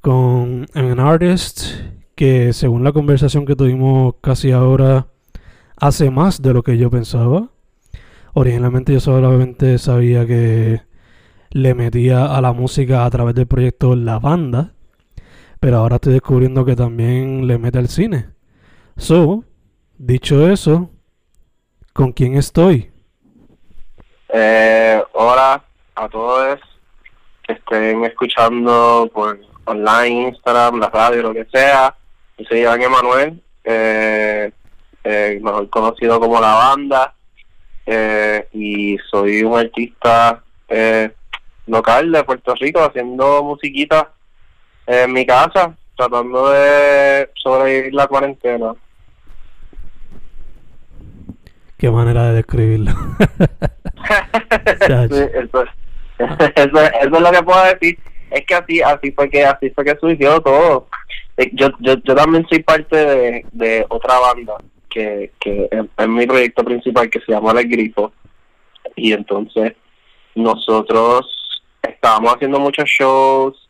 con un artist que según la conversación que tuvimos casi ahora hace más de lo que yo pensaba. Originalmente yo solamente sabía que le metía a la música a través del proyecto La Banda, pero ahora estoy descubriendo que también le mete al cine. So, dicho eso, ¿con quién estoy? Eh, hola a todos que estén escuchando por online, Instagram, la radio, lo que sea. Yo soy Iván Emanuel, eh, eh, mejor conocido como La Banda, eh, y soy un artista eh, local de Puerto Rico haciendo musiquita en mi casa, tratando de sobrevivir la cuarentena. Qué manera de describirlo. Eso, eso es lo que puedo decir. Es que así, así fue que, así fue que surgió todo. Eh, Yo, yo, yo también soy parte de, de otra banda que, que es, mi proyecto principal que se llama El Grifo. Y entonces nosotros estábamos haciendo muchos shows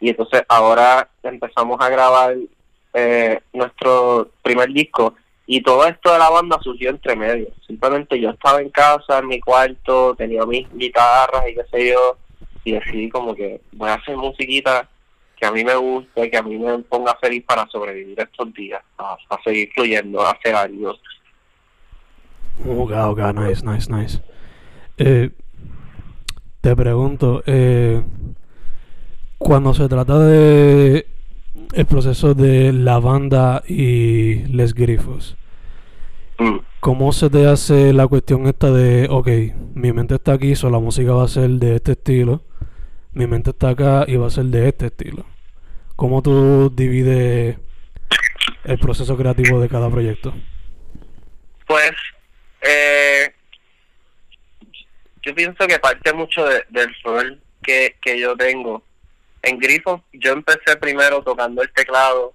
y entonces ahora empezamos a grabar eh, nuestro primer disco y todo esto de la banda surgió entre medio. Simplemente yo estaba en casa, en mi cuarto, tenía mis guitarras y qué sé yo, y decidí como que voy a hacer musiquita que a mí me guste, que a mí me ponga feliz para sobrevivir estos días, a, a seguir fluyendo, a hacer algo. Ok, ok, nice, nice, nice. Eh, te pregunto, eh, cuando se trata de el proceso de la banda y Les Grifos, Mm. ¿cómo se te hace la cuestión esta de, ok, mi mente está aquí, so la música va a ser de este estilo, mi mente está acá y va a ser de este estilo? ¿Cómo tú divides el proceso creativo de cada proyecto? Pues eh, yo pienso que parte mucho de- del rol que, que yo tengo. En Grifo yo empecé primero tocando el teclado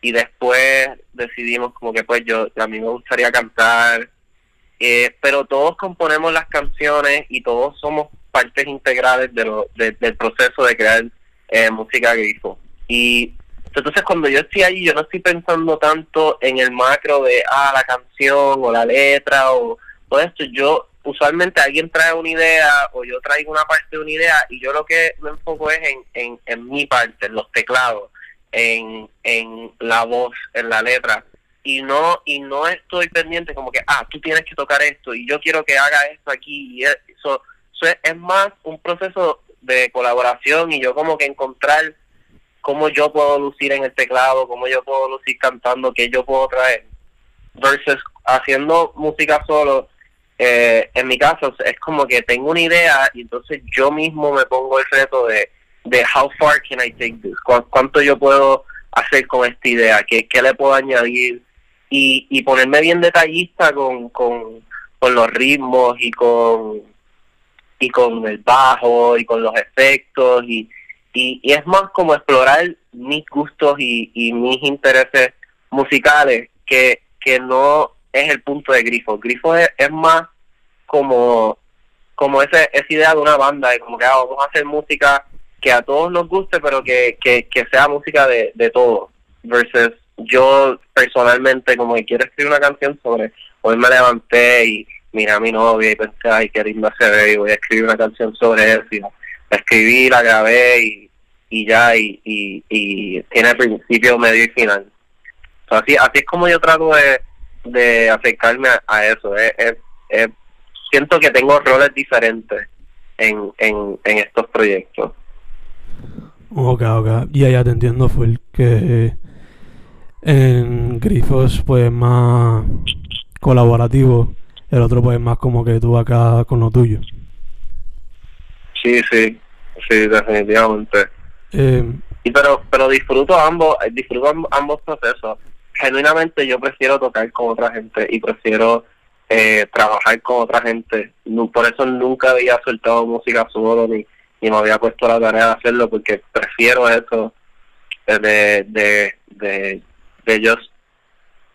y después decidimos como que pues yo a mí me gustaría cantar, eh, pero todos componemos las canciones y todos somos partes integrales de lo, de- del proceso de crear eh, música Grifo. Y entonces cuando yo estoy allí, yo no estoy pensando tanto en el macro de, ah, la canción o la letra o todo esto. Yo, usualmente alguien trae una idea o yo traigo una parte de una idea y yo lo que me enfoco es en, en, mi parte, en los teclados, en, en la voz, en la letra. Y no, y no estoy pendiente como que, ah, tú tienes que tocar esto y yo quiero que haga esto aquí. Y eso, eso es, más un proceso de colaboración y yo como que encontrar cómo yo puedo lucir en el teclado, cómo yo puedo lucir cantando, qué yo puedo traer. Versus haciendo música solo, eh, en mi caso es como que tengo una idea y entonces yo mismo me pongo el reto de, de how far can I take this, Cu- cuánto yo puedo hacer con esta idea, qué, qué le puedo añadir y, y ponerme bien detallista con, con, con los ritmos y con y con el bajo y con los efectos y, y, es más como explorar mis gustos y, y mis intereses musicales que, que no es el punto de Grifo. Grifo es, es más como como ese, esa idea de una banda, de como que ah, vamos a hacer música que a todos nos guste, pero que, que, que sea música de, de todos, versus yo personalmente como que quiero escribir una canción sobre, hoy me levanté y miré a mi novia y pensé, ay, qué linda se ve y voy a escribir una canción sobre eso, y la escribí, la grabé y, y ya, y, y, y tiene principio, medio y final. así, así es como yo trato de, de acercarme a, eso, es, es, siento que tengo roles diferentes en, en, en estos proyectos. Ok, ok. Y allá te entiendo, fue el que en Grifos pues más colaborativo, el otro pues más como que tú acá con lo tuyo. Sí, sí, sí, definitivamente. Eh, y pero pero disfruto ambos, disfruto ambos procesos. Genuinamente yo prefiero tocar con otra gente y prefiero eh, trabajar con otra gente. por eso nunca había soltado música solo ni, ni me había puesto la tarea de hacerlo porque prefiero eso de, de, de, de ellos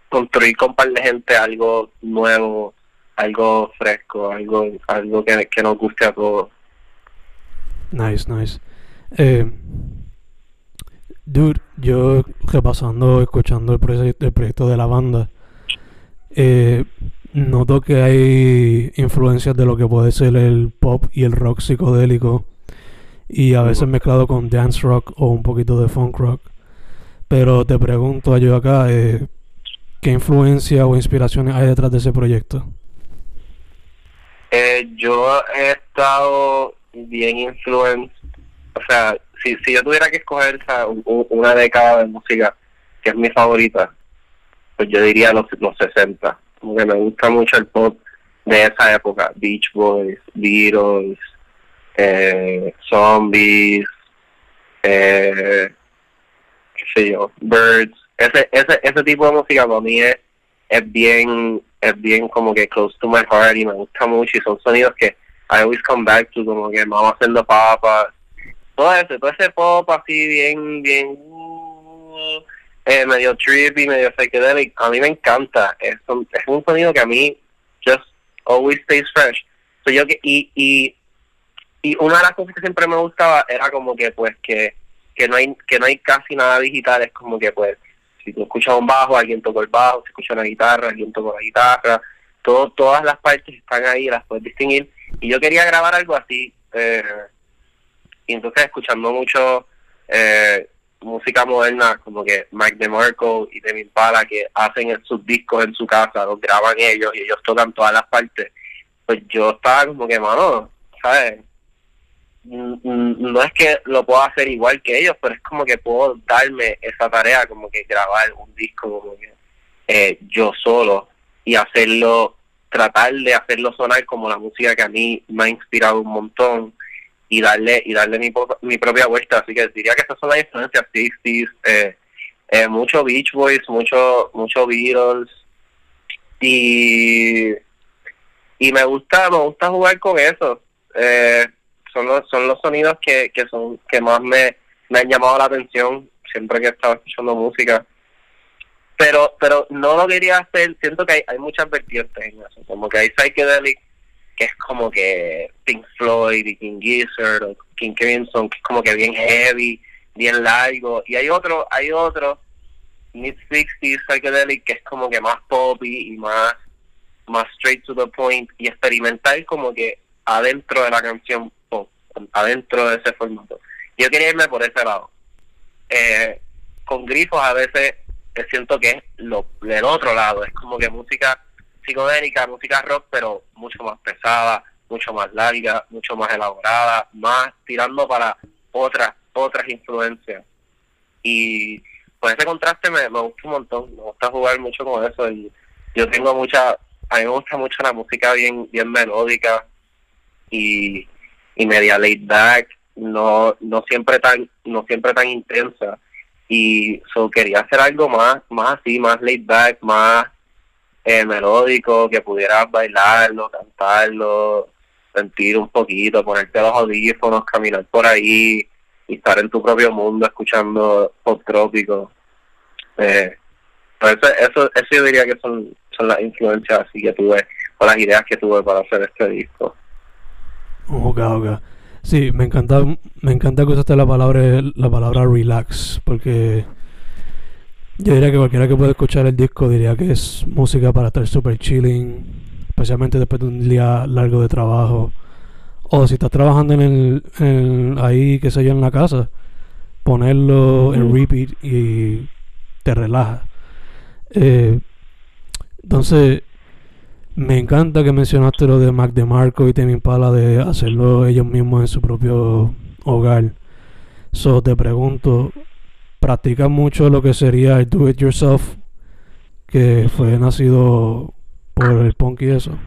construir con par de gente algo nuevo, algo fresco, algo algo que, que nos guste a todos. Nice, nice. Eh, dude, yo repasando, escuchando el proyecto, el proyecto de la banda, eh, noto que hay influencias de lo que puede ser el pop y el rock psicodélico y a veces mezclado con dance rock o un poquito de funk rock. Pero te pregunto yo acá, eh, ¿qué influencia o inspiraciones hay detrás de ese proyecto? Eh, yo he estado bien influenciado, o sea, si, si yo tuviera que escoger una década de música que es mi favorita, pues yo diría los, los 60 como que me gusta mucho el pop de esa época, Beach Boys, Beatles, eh, Zombies, eh, qué sé yo, Birds, ese, ese, ese tipo de música para mí es, es bien, es bien como que close to my heart y me gusta mucho y son sonidos que I always come back to como que vamos haciendo papas, todo ese, todo ese pop así bien, bien uh, eh, medio trippy, medio psychedelic, a mí me encanta. Es un, es un sonido que a mí just always stays fresh. So yo que, y, y, y una de las cosas que siempre me gustaba era como que pues que, que no hay que no hay casi nada digital, es como que pues si tú escuchas un bajo, alguien tocó el bajo, si escuchas una guitarra, alguien tocó la guitarra, todo, todas las partes están ahí, las puedes distinguir. Y yo quería grabar algo así, eh, y entonces escuchando mucho eh, música moderna como que Mike DeMarco y Demi Pala que hacen sus discos en su casa, los graban ellos y ellos tocan todas las partes, pues yo estaba como que, mano, ¿sabes? No es que lo pueda hacer igual que ellos, pero es como que puedo darme esa tarea, como que grabar un disco como que eh, yo solo y hacerlo, tratar de hacerlo sonar como la música que a mí me ha inspirado un montón y darle y darle mi, mi propia vuelta. Así que diría que esas son las influencias, sí, sí, eh, eh, mucho Beach Boys, mucho, mucho Beatles y y me gusta me gusta jugar con eso. Eh, son los son los sonidos que, que son que más me, me han llamado la atención siempre que he estado escuchando música pero pero no lo quería hacer siento que hay, hay muchas vertientes en eso como que hay psychedelic que es como que Pink Floyd y King Gizzard o King Crimson, que es como que bien heavy, bien largo. Y hay otro, hay otro, mid 60s psychedelic, que es como que más poppy y más, más straight to the point y experimental como que adentro de la canción adentro de ese formato. Yo quería irme por ese lado. Eh, con grifos a veces siento que es lo del otro lado, es como que música psicodélica, música rock, pero mucho más pesada, mucho más larga, mucho más elaborada, más tirando para otras, otras influencias. Y pues ese contraste me, me gusta un montón, me gusta jugar mucho con eso y yo tengo mucha, a mí me gusta mucho la música bien, bien melódica y, y media laid back, no, no siempre tan, no siempre tan intensa y so quería hacer algo más, más así, más laid back, más eh, melódico, que pudieras bailarlo, cantarlo, sentir un poquito, ponerte los audífonos, caminar por ahí, estar en tu propio mundo escuchando pop trópico. Eh, pues eso, eso, eso yo diría que son, son las influencias así que tuve, o las ideas que tuve para hacer este disco. Ok, ok. Sí, me encanta, me encanta que usaste la palabra, la palabra relax, porque yo diría que cualquiera que pueda escuchar el disco diría que es música para estar super chilling, especialmente después de un día largo de trabajo. O si estás trabajando en el, en, ahí, qué sé yo, en la casa, ponerlo en repeat y te relaja. Eh, entonces, me encanta que mencionaste lo de Mac DeMarco y Temi Impala de hacerlo ellos mismos en su propio hogar. So te pregunto, ¿practicas mucho lo que sería el do it yourself que fue nacido por el punk y eso?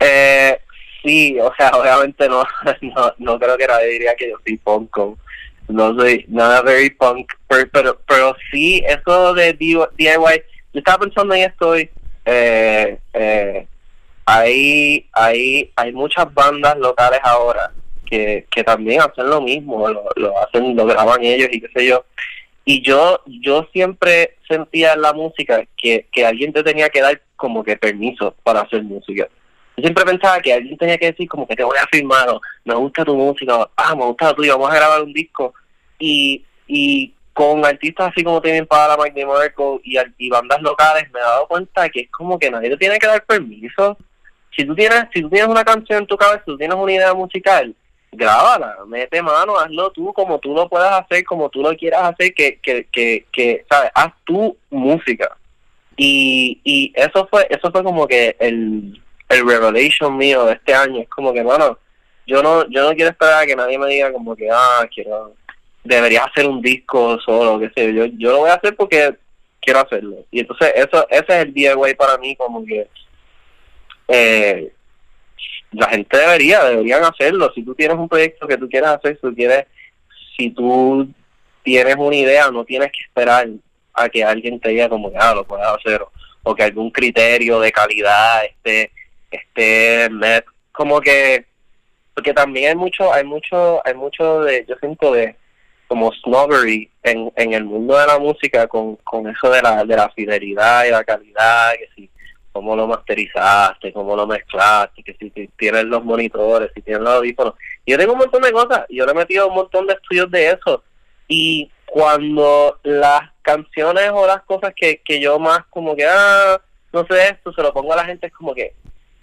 Eh, sí, o sea, obviamente no, no, no creo que nadie diría que yo soy punk. No soy nada very punk, pero, pero, pero sí, eso de DIY, yo estaba pensando en esto hoy eh, eh, hay, hay, hay muchas bandas locales ahora que, que también hacen lo mismo, lo, hacen, lo graban ellos y qué sé yo. Y yo, yo siempre sentía en la música que, que alguien te tenía que dar como que permiso para hacer música. Yo siempre pensaba que alguien tenía que decir como que te voy a firmar, o me gusta tu música, ah, me gusta tu vamos a grabar un disco. Y, y con artistas así como tienen para Mike Marco y, y bandas locales me he dado cuenta que es como que nadie te tiene que dar permiso. Si tú tienes, si tú tienes una canción en tu cabeza, si tú tienes una idea musical, grábala, mete mano, hazlo tú como tú lo puedas hacer, como tú lo quieras hacer, que, que, que, que sabes, haz tu música. Y, y eso fue, eso fue como que el, el revelation mío de este año, es como que, bueno, yo no, yo no quiero esperar a que nadie me diga como que, ah, quiero debería hacer un disco solo, qué sé yo. Yo lo voy a hacer porque quiero hacerlo. Y entonces eso ese es el DIY para mí, como que eh, la gente debería, deberían hacerlo. Si tú tienes un proyecto que tú quieres hacer, si tú quieres, si tú tienes una idea, no tienes que esperar a que alguien te diga como que ah, lo puedes hacer o, que algún criterio de calidad esté esté como que porque también hay mucho hay mucho hay mucho de yo siento de como snobbery en, en el mundo de la música con, con eso de la, de la fidelidad y la calidad, que si cómo lo masterizaste, cómo lo mezclaste, que si tienes los monitores, si tienes los audífonos. Yo tengo un montón de cosas, yo le he metido un montón de estudios de eso. Y cuando las canciones o las cosas que, que yo más como que, ah, no sé esto, se lo pongo a la gente, es como que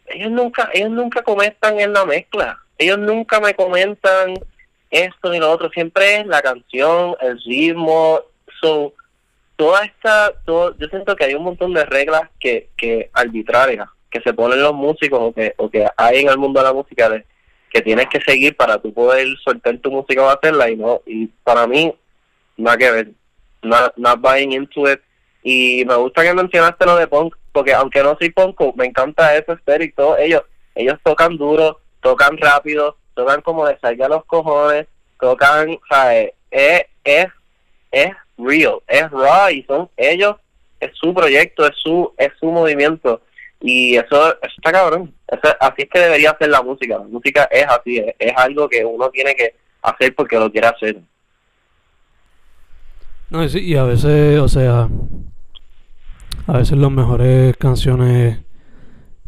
ellos nunca, ellos nunca comentan en la mezcla. Ellos nunca me comentan esto y lo otro, siempre es la canción, el ritmo, so, toda esta, todo, yo siento que hay un montón de reglas que, que arbitrarias que se ponen los músicos o que, o que hay en el mundo de la música que tienes que seguir para tú poder soltar tu música o hacerla y no, y para mí, nada que ver, not, buying into it, y me gusta que mencionaste lo de punk, porque aunque no soy punk, me encanta ese todo ellos, ellos tocan duro, tocan rápido, tocan como de salga los cojones, tocan, ¿sabes? Es, es, es real, es raw y son ellos, es su proyecto, es su, es su movimiento y eso, está cabrón. así es que debería ser la música. La música es así, es, es, algo que uno tiene que hacer porque lo quiere hacer. No, sí, y a veces, o sea, a veces las mejores canciones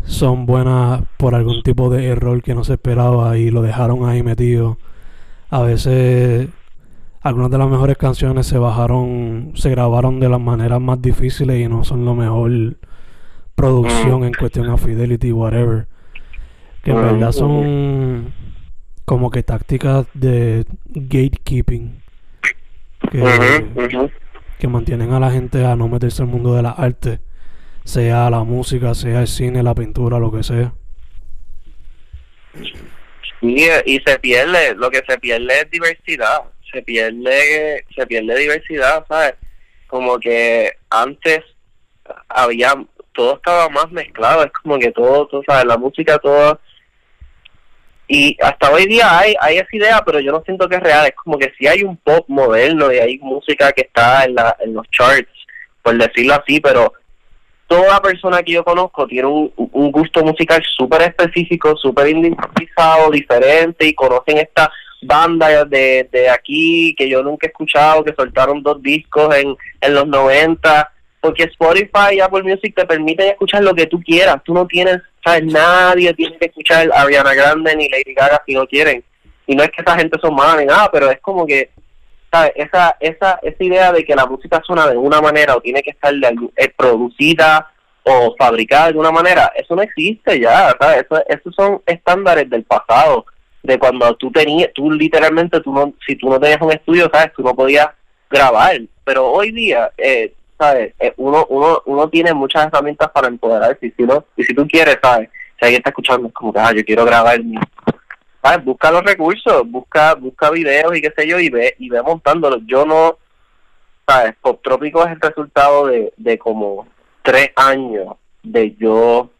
son buenas por algún tipo de error que no se esperaba y lo dejaron ahí metido. A veces algunas de las mejores canciones se bajaron, se grabaron de las maneras más difíciles y no son lo mejor producción en cuestión a fidelity, whatever. Que en verdad son como que tácticas de gatekeeping que, que mantienen a la gente a no meterse al mundo de la arte sea la música, sea el cine, la pintura, lo que sea. Y, y se pierde, lo que se pierde es diversidad, se pierde, se pierde diversidad, ¿sabes? Como que antes había, todo estaba más mezclado, es como que todo, tú sabes, la música, todo y hasta hoy día hay hay esa idea pero yo no siento que es real es como que si hay un pop moderno y hay música que está en, la, en los charts por decirlo así pero toda persona que yo conozco tiene un, un gusto musical súper específico, súper individualizado, diferente y conocen esta bandas de, de aquí que yo nunca he escuchado, que soltaron dos discos en, en los 90, porque Spotify y Apple Music te permiten escuchar lo que tú quieras, tú no tienes, sabes, nadie tiene que escuchar Ariana Grande ni Lady Gaga si no quieren, y no es que esa gente son malas ni nada, pero es como que, sabes, esa, esa, esa idea de que la música suena de una manera o tiene que estar de, eh, producida o fabricada de alguna manera, eso no existe ya, ¿sabes? Eso, esos son estándares del pasado, de cuando tú tenías, tú literalmente, tú no, si tú no tenías un estudio, ¿sabes? Tú no podías grabar, pero hoy día, eh, ¿sabes? Eh, uno, uno, uno tiene muchas herramientas para empoderarse, y si, no, y si tú quieres, ¿sabes? Si alguien está escuchando, es como que, ah, yo quiero grabar, ¿sabes? Busca los recursos, busca, busca videos y qué sé yo, y ve, y ve montándolos. Yo no, ¿sabes? Pop Trópico es el resultado de, de como tres años de yo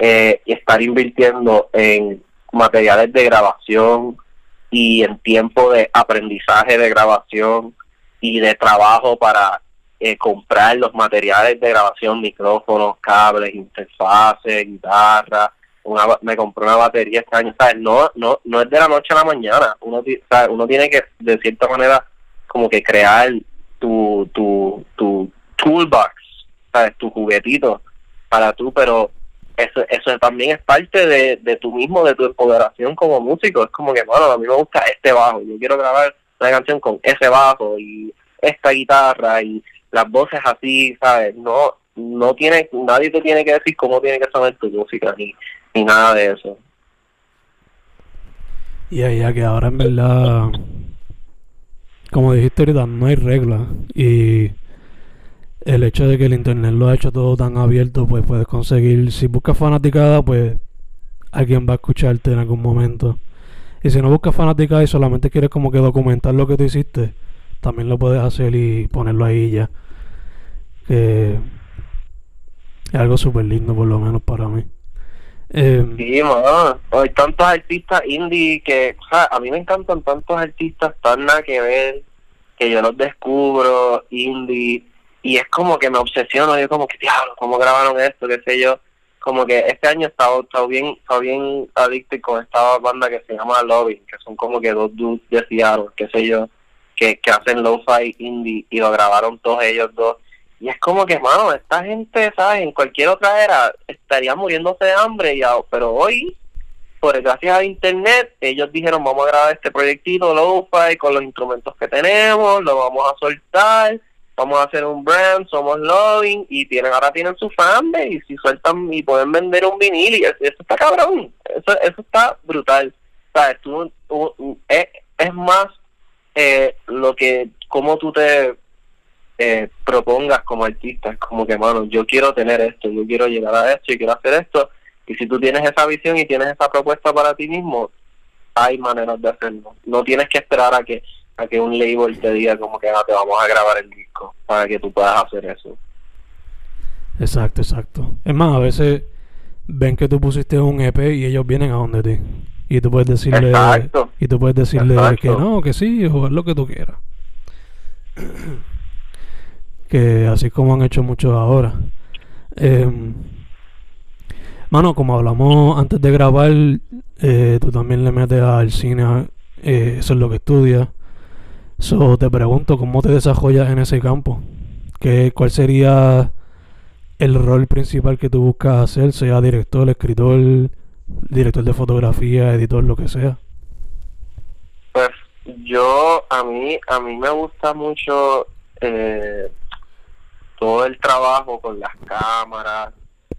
eh, estar invirtiendo en materiales de grabación y en tiempo de aprendizaje de grabación y de trabajo para eh, comprar los materiales de grabación, micrófonos, cables, interfaces, guitarra. Una, me compré una batería este año, ¿sabes? No, no, no es de la noche a la mañana. Uno, uno tiene que, de cierta manera, como que crear tu, tu, tu toolbox ¿sabes? Tu juguetito para tú, pero eso, eso también es parte de, de tú mismo, de tu empoderación como músico. Es como que, bueno, a mí me gusta este bajo, yo quiero grabar una canción con ese bajo y esta guitarra y las voces así, ¿sabes? No, no tiene, nadie te tiene que decir cómo tiene que sonar tu música ni, ni nada de eso. Y ya que ahora en verdad, como dijiste ahorita, no hay reglas y el hecho de que el internet lo ha hecho todo tan abierto, pues puedes conseguir, si buscas fanaticada, pues alguien va a escucharte en algún momento. Y si no buscas fanaticada y solamente quieres como que documentar lo que tú hiciste, también lo puedes hacer y ponerlo ahí ya. Que es algo súper lindo, por lo menos para mí. Eh, sí, mano. Hay tantos artistas indie que, o sea, a mí me encantan tantos artistas tan nada que ver, que yo los descubro, indie y es como que me obsesiono, yo como que, diablo, ¿cómo grabaron esto? qué sé yo. Como que este año he estado, bien, estado bien adicto con esta banda que se llama Loving, que son como que dos dudes de Seattle, qué sé yo, que, que hacen lo-fi indie y lo grabaron todos ellos dos. Y es como que, mano, esta gente, ¿sabes? En cualquier otra era estaría muriéndose de hambre, ya, pero hoy, pues gracias a internet, ellos dijeron, vamos a grabar este proyectito lo-fi con los instrumentos que tenemos, lo vamos a soltar vamos a hacer un brand, somos loving y tienen ahora tienen su fanbase y si sueltan y pueden vender un vinil y eso, está cabrón, eso, eso está brutal, sabes, tú, es, es, más eh, lo que como tú te eh, propongas como artista, como que mano, yo quiero tener esto, yo quiero llegar a esto y quiero hacer esto y si tú tienes esa visión y tienes esa propuesta para ti mismo, hay maneras de hacerlo, no tienes que esperar a que a que un label te diga como que no te vamos a grabar el disco para que tú puedas hacer eso. Exacto, exacto. Es más, a veces ven que tú pusiste un EP y ellos vienen a donde ti. Y tú puedes decirle y tú puedes decirle que no, que sí, o lo que tú quieras. que así como han hecho muchos ahora. Em, mano, como hablamos antes de grabar, eh, tú también le metes al cine, eh, eso es lo que estudias. So, te pregunto, ¿cómo te desarrollas en ese campo? ¿Qué, ¿Cuál sería el rol principal que tú buscas hacer, sea director, escritor, director de fotografía, editor, lo que sea? Pues yo, a mí, a mí me gusta mucho eh, todo el trabajo con las cámaras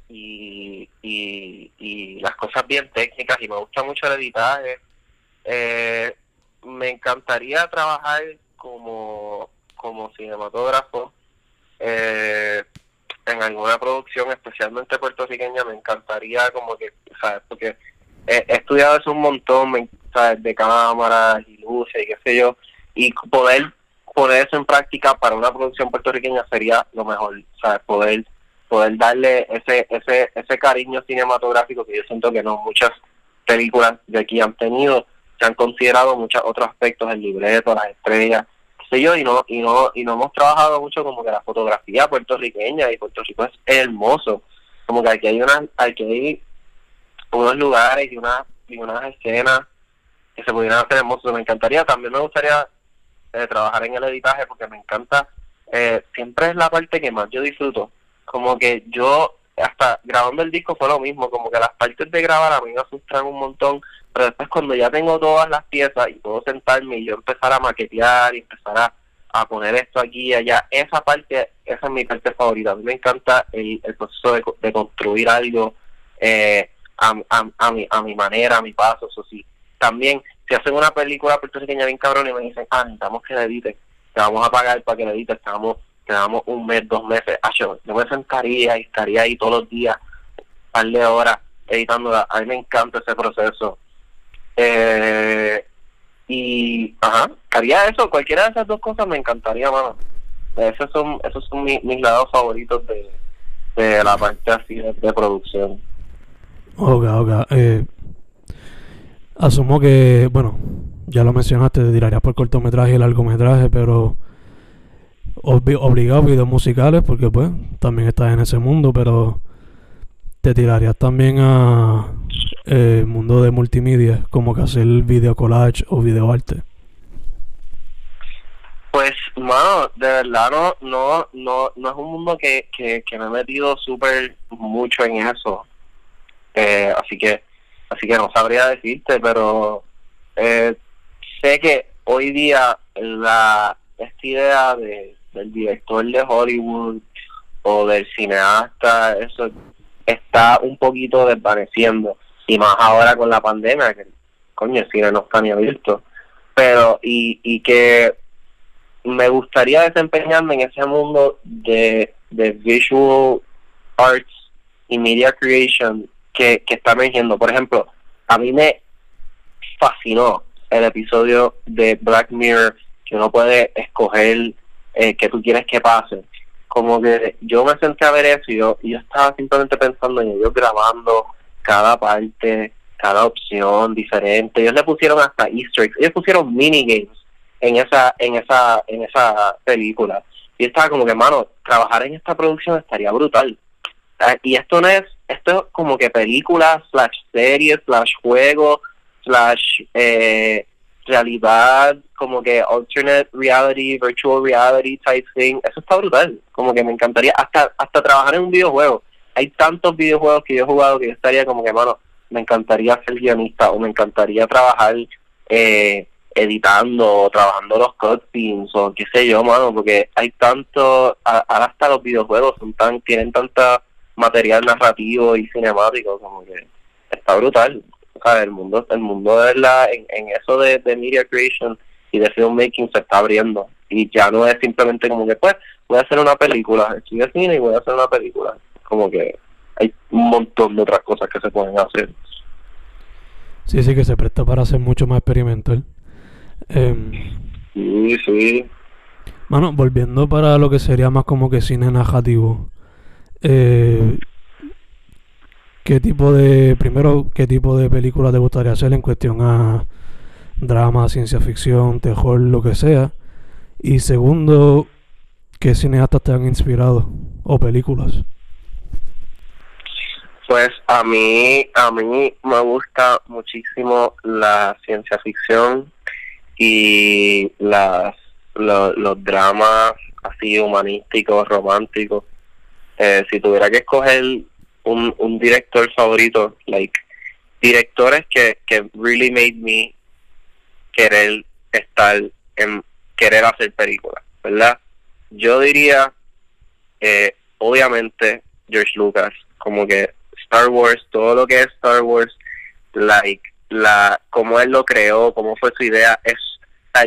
y, y, y las cosas bien técnicas y me gusta mucho el editaje. Eh, me encantaría trabajar como, como cinematógrafo eh, en alguna producción, especialmente puertorriqueña, me encantaría como que, ¿sabes? Porque he, estudiado eso un montón, ¿sabes? De cámaras y luces y qué sé yo, y poder poner eso en práctica para una producción puertorriqueña sería lo mejor, ¿sabes? Poder poder darle ese ese ese cariño cinematográfico que yo siento que no muchas películas de aquí han tenido se han considerado muchos otros aspectos, el libreto, las estrellas, qué sé yo, y no, y no, y no hemos trabajado mucho como que la fotografía puertorriqueña, y Puerto Rico es hermoso, como que aquí hay una, aquí hay unos lugares y unas, y unas escenas que se pudieran hacer hermosos. Me encantaría, también me gustaría eh, trabajar en el editaje porque me encanta, eh, siempre es la parte que más yo disfruto. Como que yo, hasta grabando el disco fue lo mismo, como que las partes de grabar a mí me asustan un montón, pero después cuando ya tengo todas las piezas y puedo sentarme y yo empezar a maquetear y empezar a, a poner esto aquí y allá, esa parte, esa es mi parte favorita. A mí me encanta el, el proceso de, de construir algo eh, a, a, a, mi, a mi manera, a mi paso, eso sí. También, si hacen una película puertorriqueña bien cabrón y me dicen, ah, necesitamos que la editen, te vamos a pagar para que la edites, te damos, un mes, dos meses. Ah, yo, me sentaría y estaría ahí todos los días, un par de horas editándola. A mí me encanta ese proceso. Eh, y, ajá, haría eso, cualquiera de esas dos cosas me encantaría, mano. Esos son, esos son mis, lados favoritos de, de la parte así de, producción. Ok, ok. Eh, asumo que, bueno, ya lo mencionaste, te tirarías por cortometraje y largometraje, pero obligado videos musicales, porque pues también estás en ese mundo, pero te tirarías también a eh, mundo de multimedia, como que hacer video collage o video arte. Pues, mano, de verdad no, no, no, no es un mundo que, que, que me he metido súper mucho en eso. Eh, así que, así que no sabría decirte, pero eh, sé que hoy día la esta idea de, del director de Hollywood o del cineasta, eso está un poquito desvaneciendo. Y más ahora con la pandemia, que coño, el cine no está ni abierto. Pero, y, y que me gustaría desempeñarme en ese mundo de, de visual arts y media creation que, que está emergiendo. Por ejemplo, a mí me fascinó el episodio de Black Mirror que uno puede escoger eh, qué tú quieres que pase. Como que yo me senté a ver eso y yo, yo estaba simplemente pensando en ellos grabando cada parte, cada opción diferente. Ellos le pusieron hasta Easter eggs, ellos pusieron minigames en esa, en esa, en esa película. Y estaba como que, mano, trabajar en esta producción estaría brutal. Ah, Y esto no es, esto es como que película, slash serie, slash juego, slash eh, realidad, como que alternate reality, virtual reality type thing. Eso está brutal. Como que me encantaría hasta, hasta trabajar en un videojuego. Hay tantos videojuegos que yo he jugado que yo estaría como que, mano, me encantaría ser guionista o me encantaría trabajar eh, editando o trabajando los cutscenes o qué sé yo, mano, porque hay tanto, ahora hasta los videojuegos son tan, tienen tanta material narrativo y cinemático, como que está brutal. O sea, el mundo, el mundo de verdad, en, en eso de, de media creation y de filmmaking se está abriendo. Y ya no es simplemente como que, pues, voy a hacer una película, estoy de cine y voy a hacer una película. Como que hay un montón de otras cosas que se pueden hacer. Sí, sí, que se presta para hacer mucho más experimental. Em, Sí, sí. Mano, volviendo para lo que sería más como que cine narrativo. Eh, ¿Qué tipo de, primero, qué tipo de película te gustaría hacer en cuestión a drama, ciencia ficción, terror, lo que sea? Y segundo, ¿qué cineastas te han inspirado? O películas. Pues a mí, a mí me gusta muchísimo la ciencia ficción y las lo- los dramas así humanísticos, románticos. Eh, si tuviera que escoger un, director favorito, like directores que, que really made me querer estar en querer hacer películas, ¿verdad? Yo diría, eh, obviamente, George Lucas, como que Star Wars, todo lo que es Star Wars, like, la, cómo él lo creó, cómo fue su idea, es,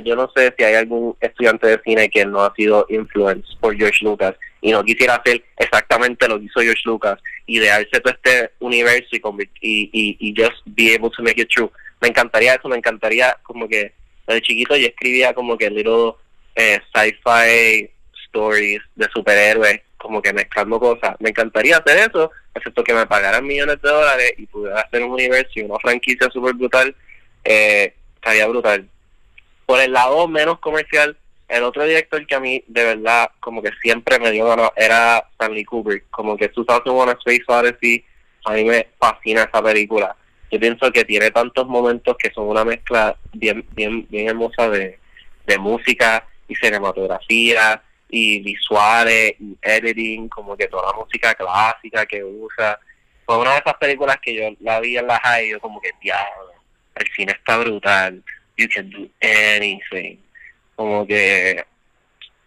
yo no sé si hay algún estudiante de cine que no ha sido influenced por George Lucas y no quisiera hacer exactamente lo que hizo George Lucas, idearse todo este universo y, y, y, y just be able to make it true. Me encantaría eso, me encantaría como que desde chiquito yo escribía como que little eh, sci-fi stories de superhéroes, como que mezclando cosas. Me encantaría hacer eso, excepto que me pagaran millones de dólares y pudiera hacer un universo y una franquicia súper brutal, eh, estaría brutal. Por el lado menos comercial, el otro director que a mí de verdad como que siempre me dio ganas era Stanley Kubrick, como que 2001 A Space Odyssey, a mí me fascina esa película. yo pienso que tiene tantos momentos que son una mezcla bien bien bien hermosa de, de música y cinematografía y visuales y editing, como que toda la música clásica que usa. Fue una de esas películas que yo la vi en la high yo como que, diablo, el cine está brutal, you can do anything. Como que...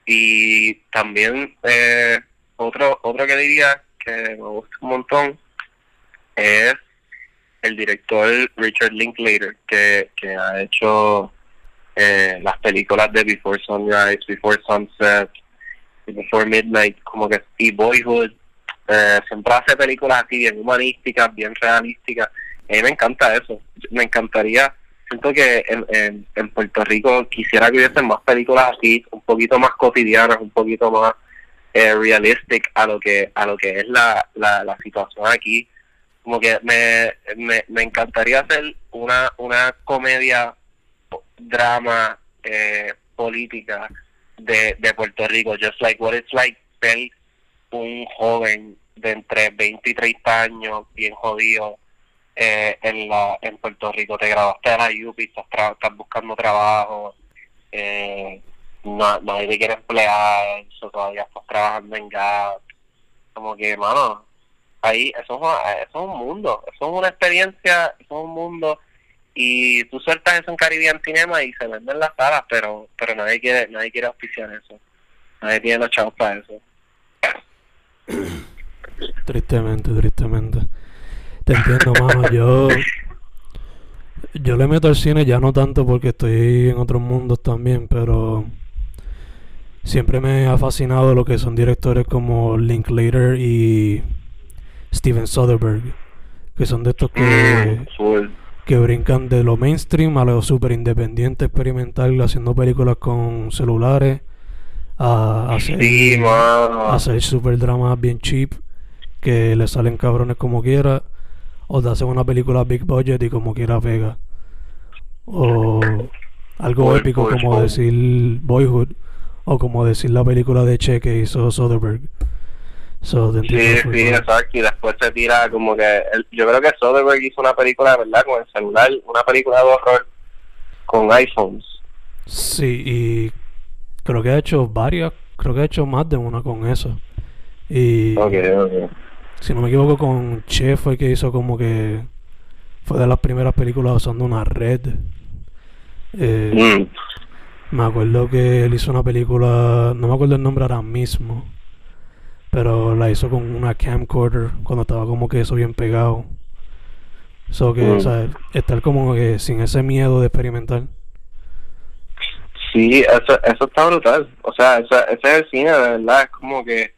Y también eh, otro, otro que diría que me gusta un montón es el director Richard Linklater, que, que ha hecho eh, las películas de Before Sunrise, Before Sunset, Before Midnight, como que y Boyhood, eh, siempre hace películas así bien humanísticas, bien realísticas. A mí me encanta eso. Me encantaría, siento que en, en, Puerto Rico quisiera que hubiesen más películas así, un poquito más cotidianas, un poquito más eh, realistic a lo que a lo que es la, la, la situación aquí. Como que me, me, me encantaría hacer una, una comedia drama eh, política de, de Puerto Rico, just like what it's like ser un joven de entre 20 y 30 años, bien jodido, eh, en, la, en Puerto Rico. Te grabaste de la UPI, estás, estás buscando trabajo, eh, no, nadie te quiere emplear, eso todavía estás trabajando en gas. Como que, mano, ahí, eso es, eso es un mundo, eso es una experiencia, eso es un mundo y tú sueltas eso en Caribbean Cinema y se venden las salas, pero pero nadie quiere nadie quiere auspiciar eso. Nadie tiene los chavos para eso. Tristemente, tristemente. Te entiendo, mano. Yo yo le meto al cine ya no tanto porque estoy en otros mundos también, pero siempre me ha fascinado lo que son directores como Linklater y Steven Soderbergh, que son de estos que que brincan de lo mainstream a lo super independiente experimental haciendo películas con celulares a, hacer, hacer super dramas bien cheap que le salen cabrones como quiera o te hacen una película big budget y como quiera pega o algo épico como decir Boyhood o como decir la película de Che que hizo Soderbergh sí, sí, exacto. Y después se tira como que. yo creo que Soderbergh hizo una película verdad con el celular, una película de horror con iPhones. Sí, y creo que ha hecho varias, creo que ha hecho más de una con eso. Y. Si no me equivoco, con Chef fue que hizo como que. Fue de las primeras películas usando una red. Eh, mm. Me acuerdo que él hizo una película, no me acuerdo el nombre ahora mismo, pero la hizo con una camcorder cuando estaba como que eso bien pegado. So que, o sea, estar como que sin ese miedo de experimentar. Sí, eso, eso está brutal. O sea, ese es el cine, de verdad. Es como que,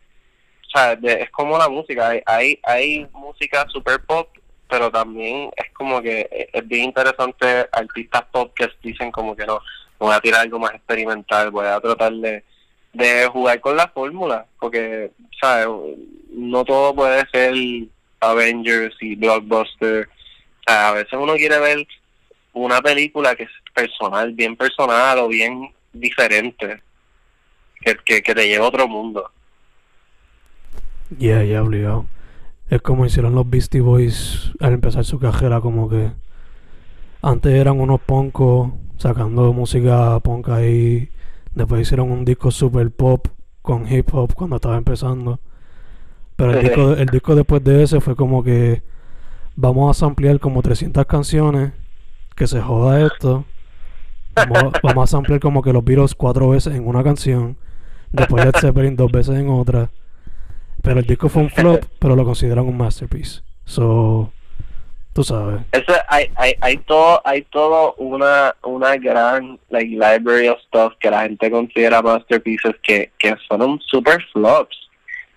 o sea, es como la música. Hay, hay, hay música super pop, pero también es como que es bien interesante artistas pop que dicen como que no, voy a tirar algo más experimental, voy a tratar de de jugar con la fórmula, porque, ¿sabes? No todo puede ser Avengers y Blockbuster. a veces uno quiere ver una película que es personal, bien personal o bien diferente, que, que, que te lleva a otro mundo. Ya, ya, obligado. Es como hicieron los Beastie Boys al empezar su carrera, como que antes eran unos poncos sacando música punk ahí Después hicieron un disco super pop con hip hop cuando estaba empezando. Pero el disco, el disco después de ese fue como que vamos a samplear como 300 canciones, que se joda esto. Vamos, vamos a samplear como que los Beatles cuatro veces en una canción, después Led Zeppelin dos veces en otra. Pero el disco fue un flop, pero lo consideran un masterpiece. So, Tú sabes. Eso, hay, hay, hay todo, hay todo una, una gran like, library of stuff que la gente considera masterpieces que, que son super flops.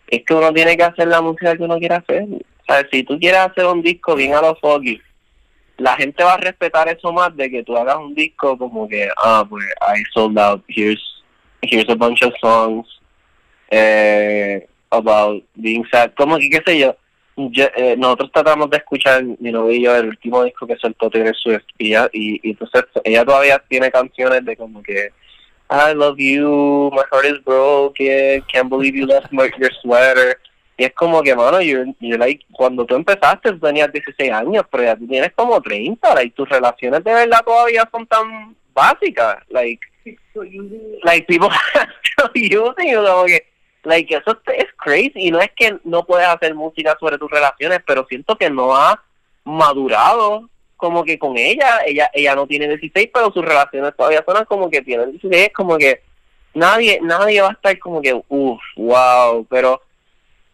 Es que uno tiene que hacer la música que uno quiere hacer. O sea, si tú quieres hacer un disco bien a los foggy, la gente va a respetar eso más de que tú hagas un disco como que, ah, pues I sold out, here's, here's a bunch of songs eh, about being sad, como que qué sé yo eh, nosotros tratamos de escuchar mi novio el último disco que soltó tiene su y, y, entonces ella todavía tiene canciones de como que I love you, my heart is broken, can't believe you left my, your sweater. Y es como que, mano, yo, like, cuando tú empezaste tú tenías 16 años, pero ya tú tienes como 30, y tus relaciones de verdad todavía son tan básicas, like, like people are still using you, como que, like, eso es crazy, y no es que no puedes hacer música sobre tus relaciones, pero siento que no ha madurado como que con ella, ella ella no tiene 16, pero sus relaciones todavía son como que tienen 16, como que nadie nadie va a estar como que, uff, wow, pero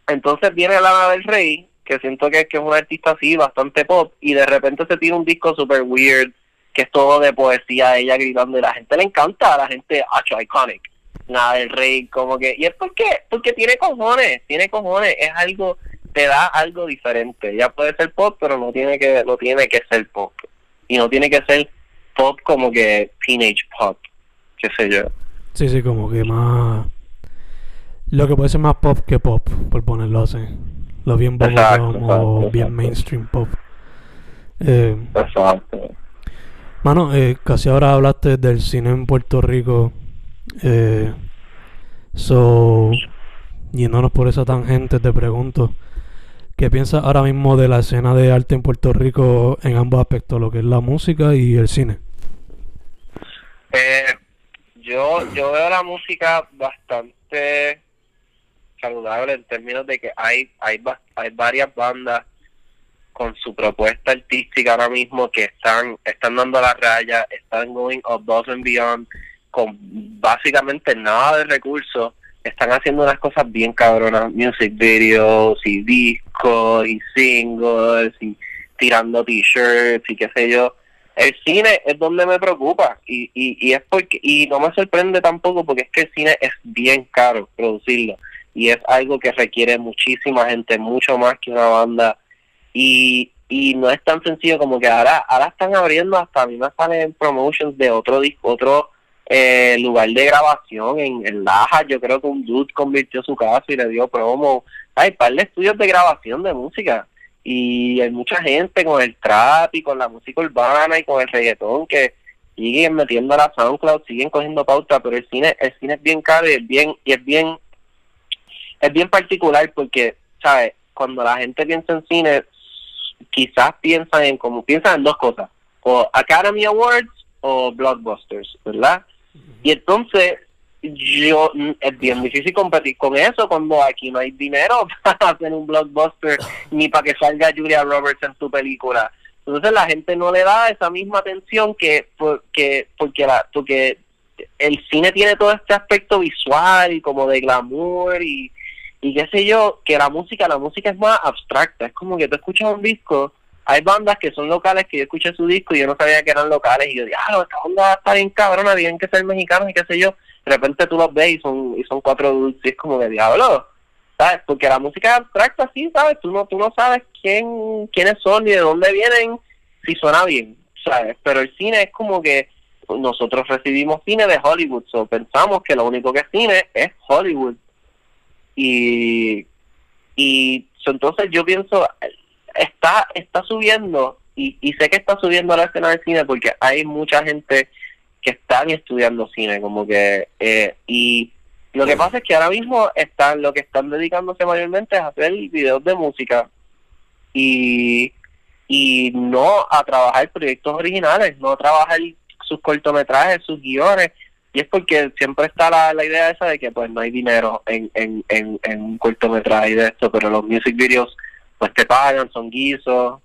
entonces viene Lana del Rey, que siento que, que es una artista así, bastante pop, y de repente se tiene un disco super weird, que es todo de poesía, ella gritando, y la gente le encanta, a la gente, hacho, iconic. Nada del Rey, como que, y es porque, porque tiene cojones, tiene cojones, es algo te da algo diferente. Ya puede ser pop, pero no tiene que no tiene que ser pop. Y no tiene que ser pop como que teenage pop, qué sé yo. Sí, sí, como que más lo que puede ser más pop que pop, por ponerlo así. Lo bien pop o bien mainstream pop. Eh, exacto. Mano, eh, casi ahora hablaste del cine en Puerto Rico. Eh, so, yéndonos por esa tangente, te pregunto. ¿Qué piensas ahora mismo de la escena de arte en Puerto Rico en ambos aspectos, lo que es la música y el cine? Eh, yo, yo veo la música bastante saludable en términos de que hay, hay, hay varias bandas con su propuesta artística ahora mismo que están, están dando la raya, están going above and beyond con básicamente nada de recursos están haciendo unas cosas bien cabronas, music videos y discos y singles y tirando t-shirts y qué sé yo. El cine es donde me preocupa y, y, y es porque y no me sorprende tampoco porque es que el cine es bien caro producirlo y es algo que requiere muchísima gente, mucho más que una banda y, y no es tan sencillo como que ahora ahora están abriendo hasta a mí me salen promotions de otro disco, otro eh, lugar de grabación en, en Laja, yo creo que un dude convirtió su casa y le dio promo. Hay par de estudios de grabación de música y hay mucha gente con el trap y con la música urbana y con el reggaetón que siguen metiendo a la SoundCloud, siguen cogiendo pauta, pero el cine el cine es bien caro y es bien y es bien es bien particular porque, ¿sabes? Cuando la gente piensa en cine, quizás piensan en como piensan en dos cosas, o Academy Awards o blockbusters, ¿verdad? Y entonces, yo es bien difícil competir con eso cuando aquí no hay dinero para hacer un blockbuster ni para que salga Julia Roberts en tu película. Entonces la gente no le da esa misma atención que porque porque la porque el cine tiene todo este aspecto visual y como de glamour y y qué sé yo, que la música, la música es más abstracta, es como que tú escuchas un disco hay bandas que son locales que yo escuché su disco y yo no sabía que eran locales y yo dije, ah, esta banda está bien cabrona, tienen que ser mexicanos y qué sé yo. De repente tú los ves y son, y son cuatro dulces es como de diablo, ¿sabes? Porque la música abstracta, sí, ¿sabes? Tú no, tú no sabes quién, quiénes son ni de dónde vienen, si suena bien, ¿sabes? Pero el cine es como que nosotros recibimos cine de Hollywood, o pensamos que lo único que es cine es Hollywood. Y, y entonces yo pienso, está, está subiendo y, y sé que está subiendo a la escena del cine porque hay mucha gente que están estudiando cine, como que, eh, y lo que pasa es que ahora mismo están, lo que están dedicándose mayormente es a hacer videos de música y, y no a trabajar proyectos originales, no a trabajar sus cortometrajes, sus guiones, y es porque siempre está la, la idea esa de que pues no hay dinero en, en, en, en un cortometraje de esto, pero los music videos pues te pagan, son guisos,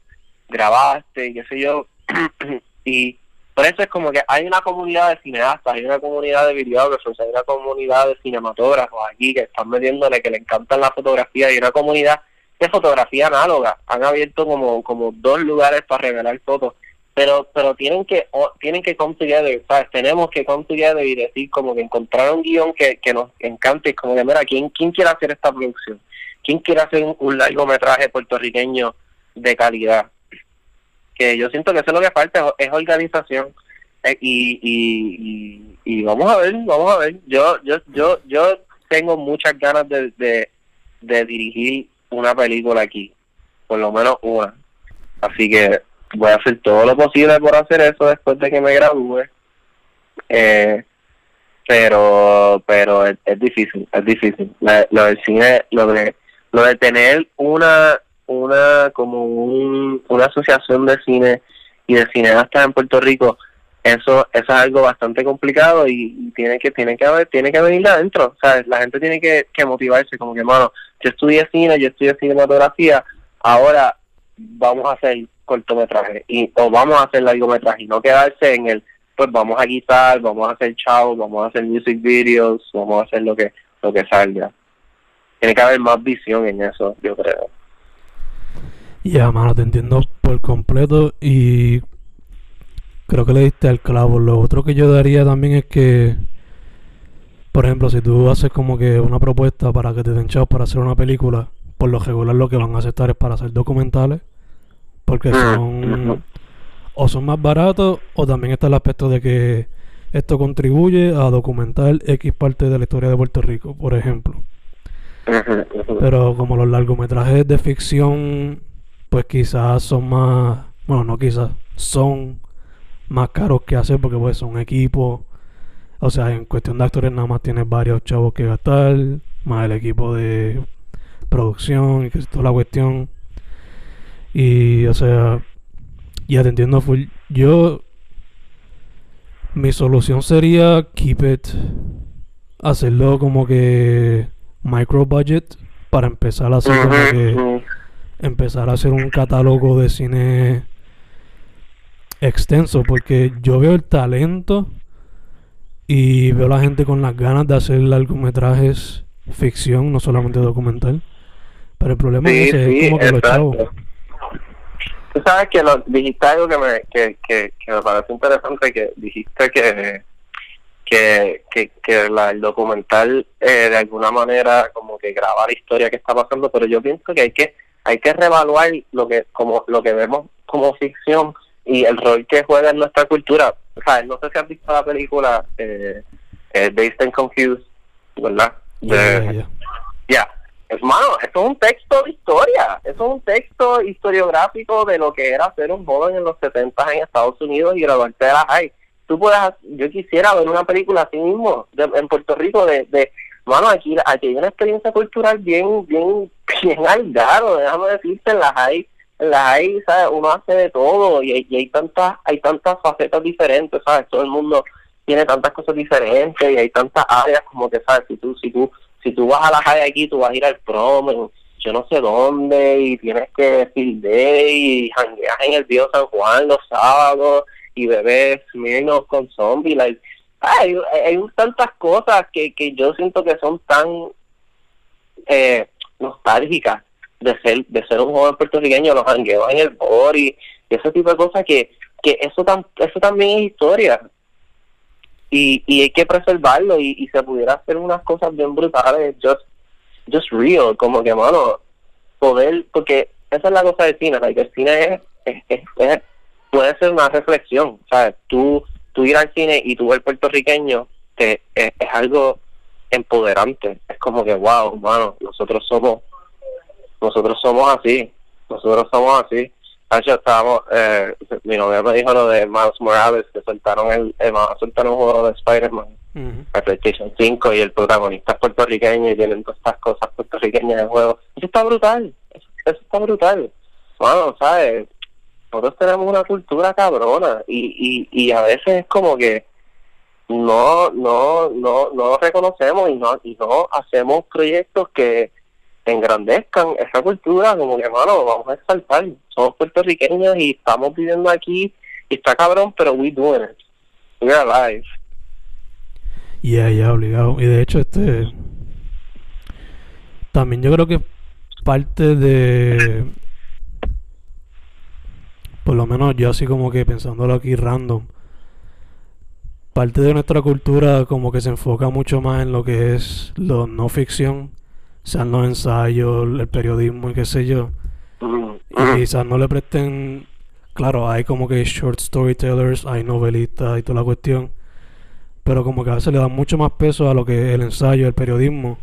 grabaste, qué sé yo. y por eso es como que hay una comunidad de cineastas, hay una comunidad de videógrafos, hay una comunidad de cinematógrafos aquí que están metiéndole que le encantan la fotografía y una comunidad de fotografía análoga. Han abierto como, como dos lugares para revelar fotos, pero pero tienen que tienen que come ¿sabes? Tenemos que come y decir como que encontrar un guion que, que nos encante y como que mira, ¿quién, ¿quién quiere hacer esta producción? ¿Quién quiere hacer un, largometraje puertorriqueño de calidad? Que yo siento que eso es lo que falta, es organización. Eh, y, y, y, vamos a ver, vamos a ver. Yo yo yo yo tengo muchas ganas de, de, dirigir una película aquí, por lo menos una. Así que voy a hacer todo lo posible por hacer eso después de que me gradúe. Eh, pero pero es, difícil, es difícil. Lo, del cine, lo de lo de tener una, una, como un, una asociación de cine y de cineastas en Puerto Rico, eso, eso es algo bastante complicado y, tiene que, tiene que haber, tiene que venir de adentro, sea, la gente tiene que, motivarse, como que, hermano, yo estudié cine, yo estudié cinematografía, ahora vamos a hacer cortometraje y o vamos a hacer largometraje y no quedarse en el pues vamos a guitar, vamos a hacer chao, vamos a hacer music videos, vamos a hacer lo que lo que salga. Tiene que haber más visión en eso, yo creo. Ya, mano, te entiendo por completo y creo que le diste al clavo. Lo otro que yo daría también es que, por ejemplo, si tú haces como que una propuesta para que te den chavos para hacer una película, por lo regular lo que van a aceptar es para hacer documentales, porque mm, son o son más baratos o también está el aspecto de que esto contribuye a documentar X parte de la historia de Puerto Rico, por ejemplo. Pero como los largometrajes de ficción, pues quizás son más, bueno, no quizás, son más caros que hacer porque pues son equipos. O sea, en cuestión de actores nada más tienes varios chavos que gastar, más el equipo de producción y que es toda la cuestión. Y, o sea, ya te entiendo full. Yo, mi solución sería keep it, hacerlo como que micro budget para empezar a hacer como que empezar a hacer un catálogo de cine extenso porque yo veo el talento y veo la gente con las ganas de hacer largometrajes ficción, no solamente documental. Pero el problema es, es como que los chavos. Tú sabes que lo, dijiste algo que me, que, que, me parece interesante, que dijiste que que, que, que la, el documental eh, de alguna manera como que graba la historia que está pasando, pero yo pienso que hay que hay que reevaluar lo que como lo que vemos como ficción y el rol que juega en nuestra cultura. O sea, no sé si has visto la película eh, eh, Based and Confused, ¿verdad? Ya, hermano, esto es un texto de historia, eso es un texto historiográfico de lo que era ser un joven en los 70 en Estados Unidos y graduarte de la high. Tú puedes, yo quisiera ver una película así mismo en Puerto Rico de, de Mano, aquí, aquí hay una experiencia cultural bien, bien, bien algado, déjame decirte, en las hay, en las hay, ¿sabes? Uno hace de todo y hay, y hay tantas, hay tantas facetas diferentes, ¿sabes? Todo el mundo tiene tantas cosas diferentes y hay tantas áreas como que, ¿sabes? Si tú, si tú, si tú vas a la high aquí, tú vas a ir al prom, yo no sé dónde, y tienes que de y jangueas en el Río San Juan los sábados, y bebés menos con zombies, like, hay, hay tantas cosas que, que yo siento que son tan eh, nostálgicas de ser de ser un joven puertorriqueño, los jangueos en el body, y ese tipo de cosas que, que eso, tan, eso también es historia. Y, y hay que preservarlo y, y se pudiera hacer unas cosas bien brutales, just, just real, como que, mano, poder, porque esa es la cosa del cine, que el cine es, es, puede ser una reflexión, ¿sabes? Tú tú ir al cine y tú ver puertorriqueño que es, algo empoderante. Es como que, wow, mano, nosotros somos, nosotros somos así, nosotros somos así. Hecho, estábamos, eh, mi novia me dijo lo de Miles Morales, que soltaron el, eh, soltaron un juego de Spider-Man, PlayStation 5, y el protagonista es puertorriqueño y tienen todas estas cosas puertorriqueñas de juego. Eso está brutal, eso, eso está brutal. Bueno, ¿sabes? Nosotros tenemos una cultura cabrona y, y, y a veces es como que no no no no reconocemos y no y no hacemos proyectos que engrandezcan esa cultura como que hermano vamos a exaltar somos puertorriqueños y estamos viviendo aquí y está cabrón pero we doing it. We're alive yeah ya obligado. Y de hecho este también yo creo que parte de por lo menos yo así como que pensándolo aquí random, parte de nuestra cultura como que se enfoca mucho más en lo que es lo no ficción, sean los ensayos, el periodismo y qué sé yo. Y quizás no le presten, claro, hay como que short storytellers, hay novelistas y toda la cuestión, pero como que a veces le dan mucho más peso a lo que es el ensayo, el periodismo,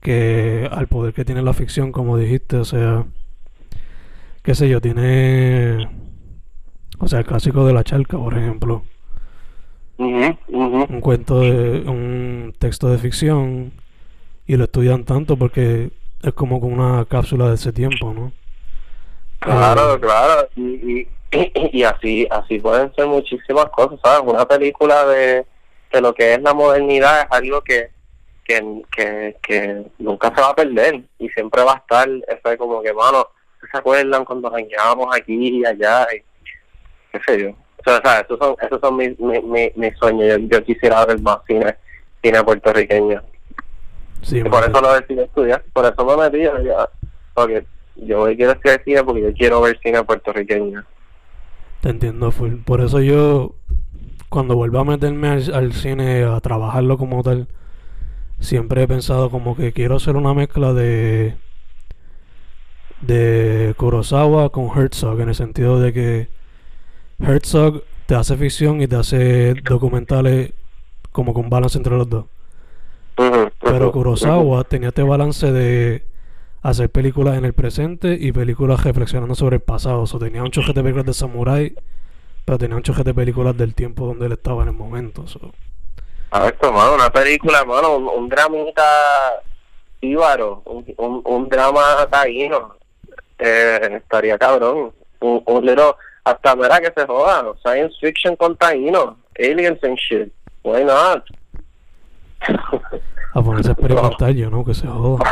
que al poder que tiene la ficción, como dijiste, o sea qué sé yo, tiene, o sea, el clásico de la charca, por ejemplo. Un cuento de, un texto de ficción y lo estudian tanto porque es como con una cápsula de ese tiempo, ¿no? Claro, Eh, claro, y, y, y así así pueden ser muchísimas cosas, ¿sabes? Una película de, de lo que es la modernidad es algo que, que, que, que nunca se va a perder y siempre va a estar, eso es como que, mano, ¿se acuerdan cuando bañábamos aquí y allá? Y, qué sé yo. O sea, ¿sabes? Esos son, esos son mis, mis, mis, mis sueños. Yo, yo quisiera ver más cine, cine puertorriqueño. sí, Y por eso lo decidí estudiar, por eso me metí, ya, porque yo quiero estudiar cine porque yo quiero ver cine puertorriqueño. Te entiendo, full. Por eso yo, cuando vuelva a meterme al, al cine a trabajarlo como tal, siempre he pensado como que quiero hacer una mezcla de de Kurosawa con Herzog, en el sentido de que Herzog te hace ficción y te hace documentales como con balance entre los dos. Pero Kurosawa tenía este balance de hacer películas en el presente y películas reflexionando sobre el pasado. O sea, tenía un choque de películas de samurai, pero tenía un choque de películas del tiempo donde él estaba en el momento. so. A ver, mano, una película, mano, un, un dramita íbaro, un, un, un drama taíno, eh, estaría cabrón. Un, un little, hasta mira que se joda, science fiction con taíno, aliens and shit, why not? A ponerse a experimentar yo, ¿no? Que se joda.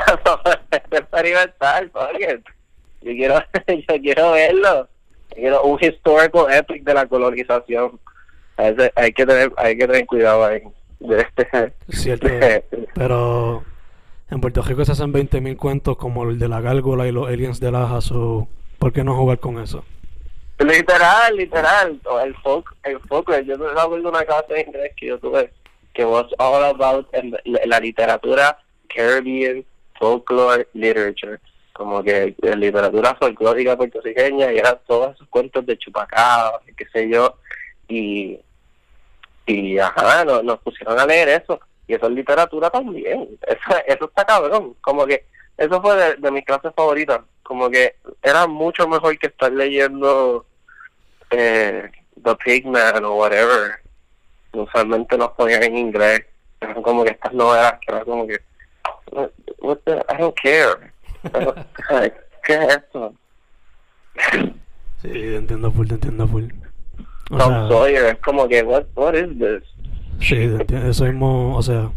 experimental, fuck it. Yo quiero, yo quiero verlo. Yo quiero un historical epic de la colonización. Ese- hay que tener, hay que tener cuidado ahí. De este, Cierto. Pero en Puerto Rico se hacen 20.000 cuentos como el de la gárgola y los aliens de Laja. So, ¿Por qué no jugar con eso? Literal, literal. El folk, el folk. Yo me acuerdo una clase de inglés que yo tuve que was all about la, la literatura Caribbean folklore literature. Como que eh, literatura folclórica puertorriqueña y eran todos esos cuentos de chupacabras, y qué sé yo. Y, y ajá, nos, nos pusieron a leer eso. Y eso es literatura también. Eso, eso está cabrón. Como que eso fue de, de mis clases favoritas. Como que era mucho mejor que estar leyendo eh, The Pigman o whatever. Usualmente nos ponían en inglés. Eran como que estas novelas que era como que. What, what the, I don't care. ¿Qué es esto? Sí, te entiendo full, entiendo full. O Tom sea, Sawyer es como que, what, what is this? Sí. Eso mismo, o sea,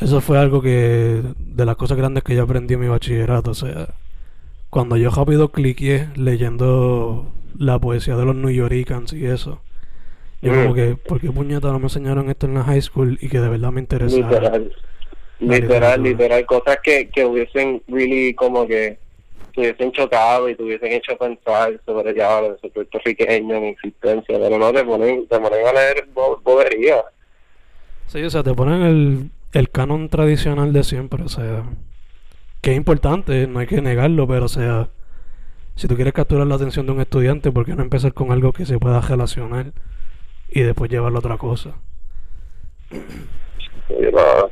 eso fue algo que, de las cosas grandes que yo aprendí en mi bachillerato, o sea, cuando yo rápido cliqué leyendo la poesía de los New Yorkers y eso, yo Mm. como que, ¿por qué puñeta no me enseñaron esto en la high school y que de verdad me interesara? Literal. Literal, literal. Cosas que, que hubiesen really como que hubiesen chocado y te hubiesen hecho pensar sobre ya lo de puertorriqueño, mi existencia, pero no te ponen, te ponen a leer bo bobería. Sí, o sea, te ponen el, el canon tradicional de siempre, o sea, que es importante, no hay que negarlo, pero o sea, si tú quieres capturar la atención de un estudiante, ¿por qué no empezar con algo que se pueda relacionar y después llevarlo a otra cosa? Y no,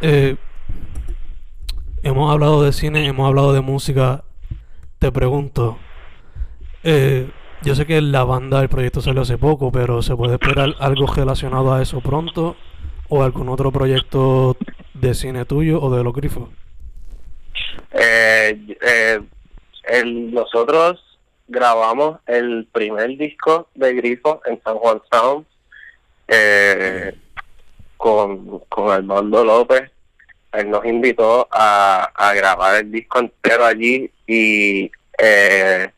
Eh, hemos hablado de cine, hemos hablado de música. Te pregunto, eh, yo sé que la banda, el proyecto salió hace poco, pero ¿se puede esperar algo relacionado a eso pronto? ¿O algún otro proyecto de cine tuyo o de los grifos? Eh, eh, nosotros grabamos el primer disco de Grifo en San Juan Sound eh, con, con Armando López. Él nos invitó a, a grabar el disco entero allí y eh,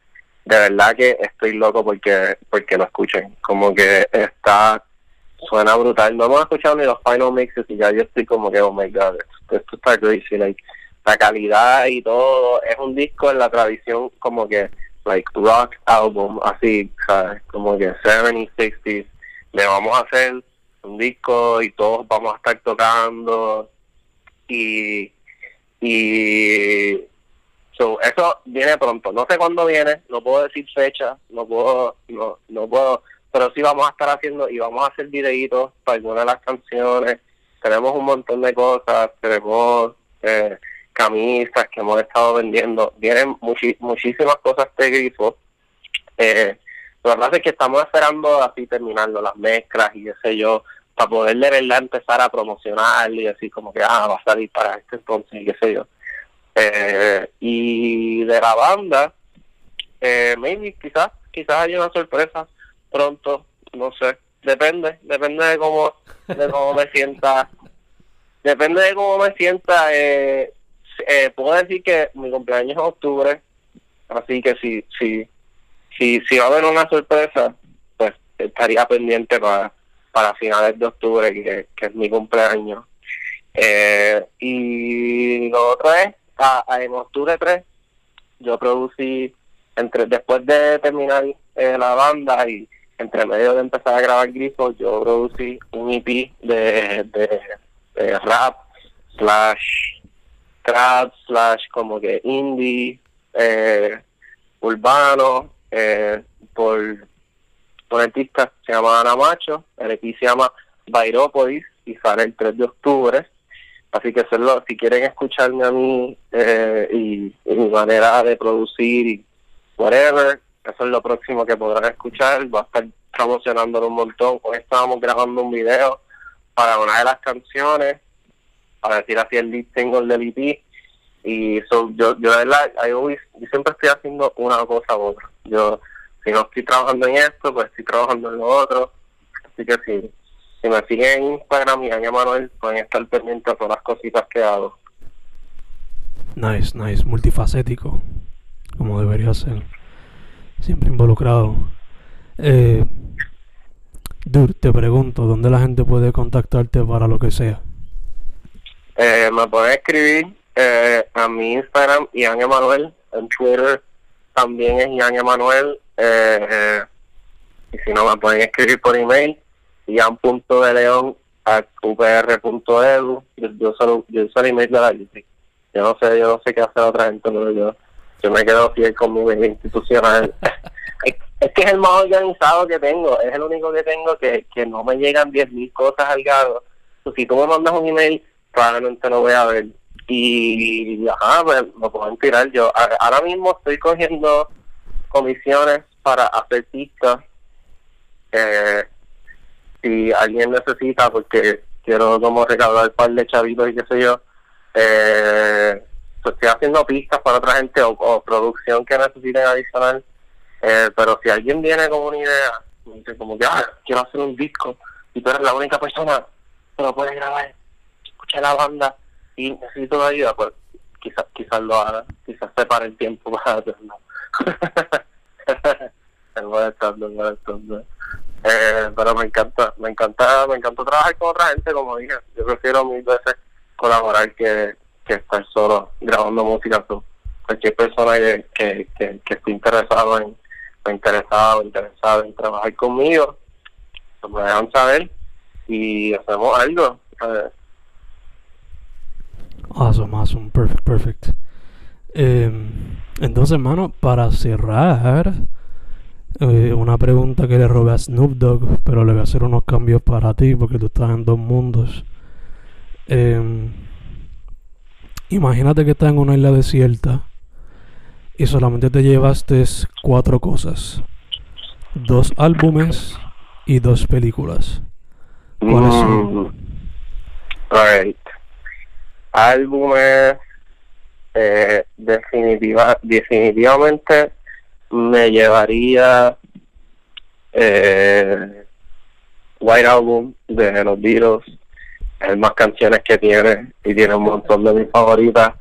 de verdad que estoy loco porque porque lo escuchen. Como que está suena brutal. No hemos escuchado ni los final mixes y ya yo estoy como que, oh my god, esto, está crazy. Like, la calidad y todo. Es un disco en la tradición como que, like, rock album, así, ¿sabes? Como que 70s, 60s. Le vamos a hacer un disco y todos vamos a estar tocando. Y, y so, eso viene pronto. No sé cuándo viene, no puedo decir fecha, no puedo, no, no puedo, pero sí vamos a estar haciendo y vamos a hacer videitos para algunas de las canciones. Tenemos un montón de cosas, tenemos eh, camisas que hemos estado vendiendo. Vienen muchísimas cosas de grifo. Eh, que pasa es que estamos esperando así terminando las mezclas y qué sé yo, para poder de verdad empezar a promocionar y decir como que ah, va a salir para este entonces y qué sé yo. Eh, y de la banda, eh, quizás, quizás haya una sorpresa pronto, no sé, depende, depende de cómo, de cómo me sienta, depende de cómo me sienta, eh, eh, puedo decir que mi cumpleaños es octubre, así que si, si, si, si va a haber una sorpresa, pues estaría pendiente para, para finales de octubre, que, es mi cumpleaños. Eh, y lo otro a, en octubre 3, yo producí, entre después de terminar eh, la banda y entre medio de empezar a grabar grifos, yo producí un EP de, de, de rap, slash trap, slash como que indie, eh, urbano, eh, por un artista se llama Ana Macho, el EP se llama Bairópolis y sale el 3 de octubre. Así que hacerlo, si quieren escucharme a mí eh, y, mi manera de producir y whatever, eso es lo próximo que podrán escuchar. Voy a estar promocionándolo un montón. Hoy estábamos grabando un video para una de las canciones, para decir así el lead single del EP. Y so, yo, yo de verdad, yo siempre estoy haciendo una cosa u otra. Yo, si no estoy trabajando en esto, pues estoy trabajando en lo otro. Así que sí, si me siguen en Instagram y Ángel Manuel, pueden estar pendientes de todas las cositas que hago. Nice, nice, multifacético, como debería ser. Siempre involucrado. Eh, dude, te pregunto, ¿dónde la gente puede contactarte para lo que sea? Eh, me pueden escribir eh, a mi Instagram, Ian Emanuel, en Twitter también es Ian Emanuel, eh, eh, y si no me pueden escribir por email, ian.deleon upr.edu, yo, yo solo yo uso el email de la UP. Yo no sé, yo no sé qué hacer otra gente, pero yo, yo me quedo fiel con mi email institucional. es, es que es el más organizado que tengo, es el único que tengo que, que no me llegan 10.000 cosas al gado. So, si tú me mandas un email, probablemente lo voy a ver. Y, ajá, pues lo pueden tirar. Yo ahora mismo estoy cogiendo comisiones para hacer pistas. Eh, si alguien necesita, porque quiero como recaudar un par de chavitos y qué sé yo, eh, pues estoy haciendo pistas para otra gente o, producción que necesiten adicional. Eh, pero si alguien viene con una idea, me como que, ah, quiero hacer un disco y tú eres la única persona que lo puede grabar, escucha la banda y necesito ayuda, pues quizás quizás lo haga, quizás separe el tiempo para hacerlo. Eh, pero me encanta, me encanta, me encanta trabajar con otra gente, como dije. Yo prefiero mil veces colaborar que, que estar solo grabando música. Cualquier persona que, que, que, que esté interesado en, o interesado, interesado en trabajar conmigo, me dejan saber y hacemos algo. Eh, Awesome, awesome, perfect, perfect. Em, entonces, hermano, para cerrar, eh, una pregunta que le robé a Snoop Dogg, pero le voy a hacer unos cambios para ti porque tú estás en dos mundos. Em, imagínate que estás en una isla desierta y solamente te llevaste cuatro cosas: dos álbumes y dos películas. ¿Cuáles son? Mm, alright. Álbumes, eh, definitiva, definitivamente me llevaría eh, White Album de los Beatles, es más canciones que tiene y tiene un montón de mis favoritas,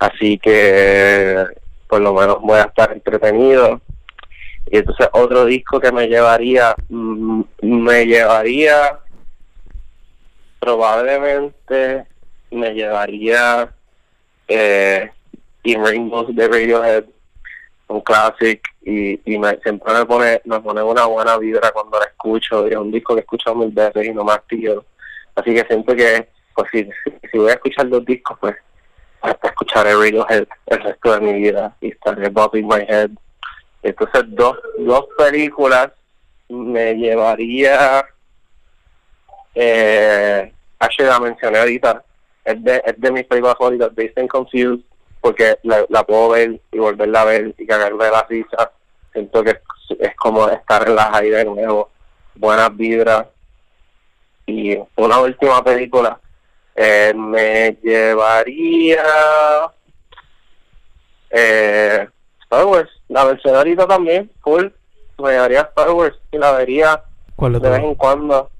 así que por lo menos voy a estar entretenido. Y entonces otro disco que me llevaría, mm, me llevaría probablemente me llevaría eh, In Rainbows de Radiohead, un classic y, y me, siempre me pone me pone una buena vibra cuando la escucho y es un disco que he escuchado mil veces y no me hastío así que siento que pues si, si voy a escuchar dos discos pues hasta escucharé Radiohead el resto de mi vida y estaré bobbing my head. Entonces dos dos películas me llevaría eh, actually la mencioné ahorita es de, es de mis películas favoritas Based and Confused porque la, la puedo ver y volverla a ver y cagarme de la risa siento que es, es como estar aires de nuevo buenas vibras y una última película eh, me llevaría Eh, Star Wars, la mencioné ahorita también, full. Me llevaría Star Wars y la vería ¿Cuál de vez en cuando.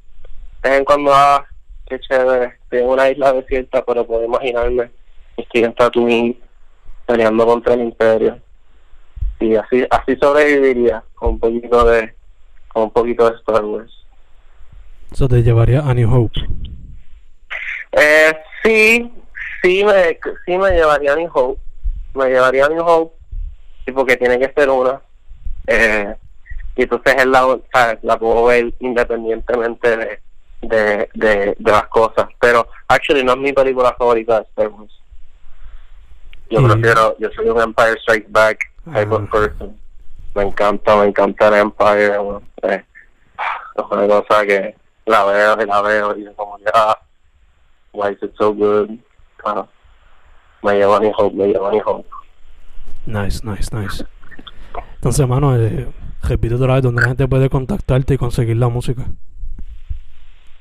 De vez en cuando, ah, qué chévere. En una isla desierta, pero puedo imaginarme. Estoy en Tatooine peleando contra el Imperio. Y así así sobreviviría con un poquito de con un poquito de Star Wars. Eso te llevaría a New Hope. Eh, sí, sí me, sí me llevaría a New Hope. Me llevaría a New Hope, sí, porque tiene que ser una. Eh, y entonces es la, la puedo ver independientemente de, de, de, de las cosas. Pero, actually, no es mi película favorita de Star Wars. Yo Y- prefiero, yo soy un Empire Strikes Back type of Ah. person. Me encanta, me encanta el Empire. bueno, eh, es una cosa que la veo y la veo y es como que, ah, why is it so good? Ah, me lleva New Hope, me lleva New Hope. Nice, nice, nice. Entonces, mano, eh, repite otra vez donde la gente puede contactarte y conseguir la música.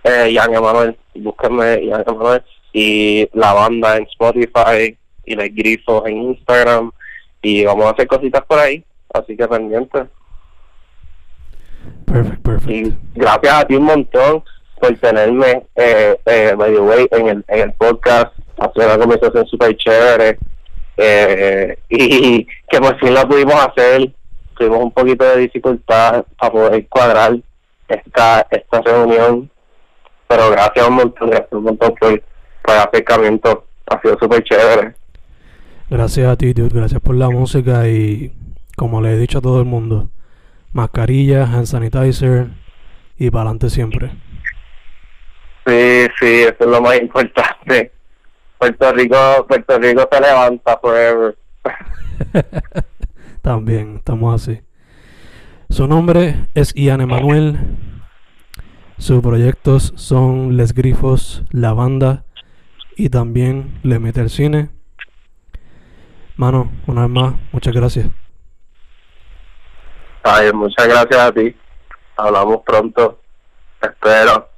Eh, Jan Emanuel, búsquenme Jan Emanuel y la banda en Spotify y los grifos en Instagram y vamos a hacer cositas por ahí, así que pendientes. Perfect, perfect. Y gracias a ti un montón por tenerme, eh, eh, by the way, en el, en el podcast, hacer una conversación súper chévere eh, y que por fin lo pudimos hacer. Tuvimos un poquito de dificultad para poder cuadrar esta, esta reunión, pero gracias un montón, gracias un montón por, por el acercamiento. Ha sido súper chévere. Gracias a ti, dude. Gracias por la música y, como le he dicho a todo el mundo, mascarilla, hand sanitizer y para adelante siempre. Sí, sí, eso es lo más importante. Puerto Rico, Puerto Rico se levanta forever. También, estamos así. Su nombre es Ian Emanuel. Sus proyectos son Les Grifos, La Banda y también Le Mete el Cine. Mano, una vez más, muchas gracias. Ay, muchas gracias a ti. Hablamos pronto. Espero.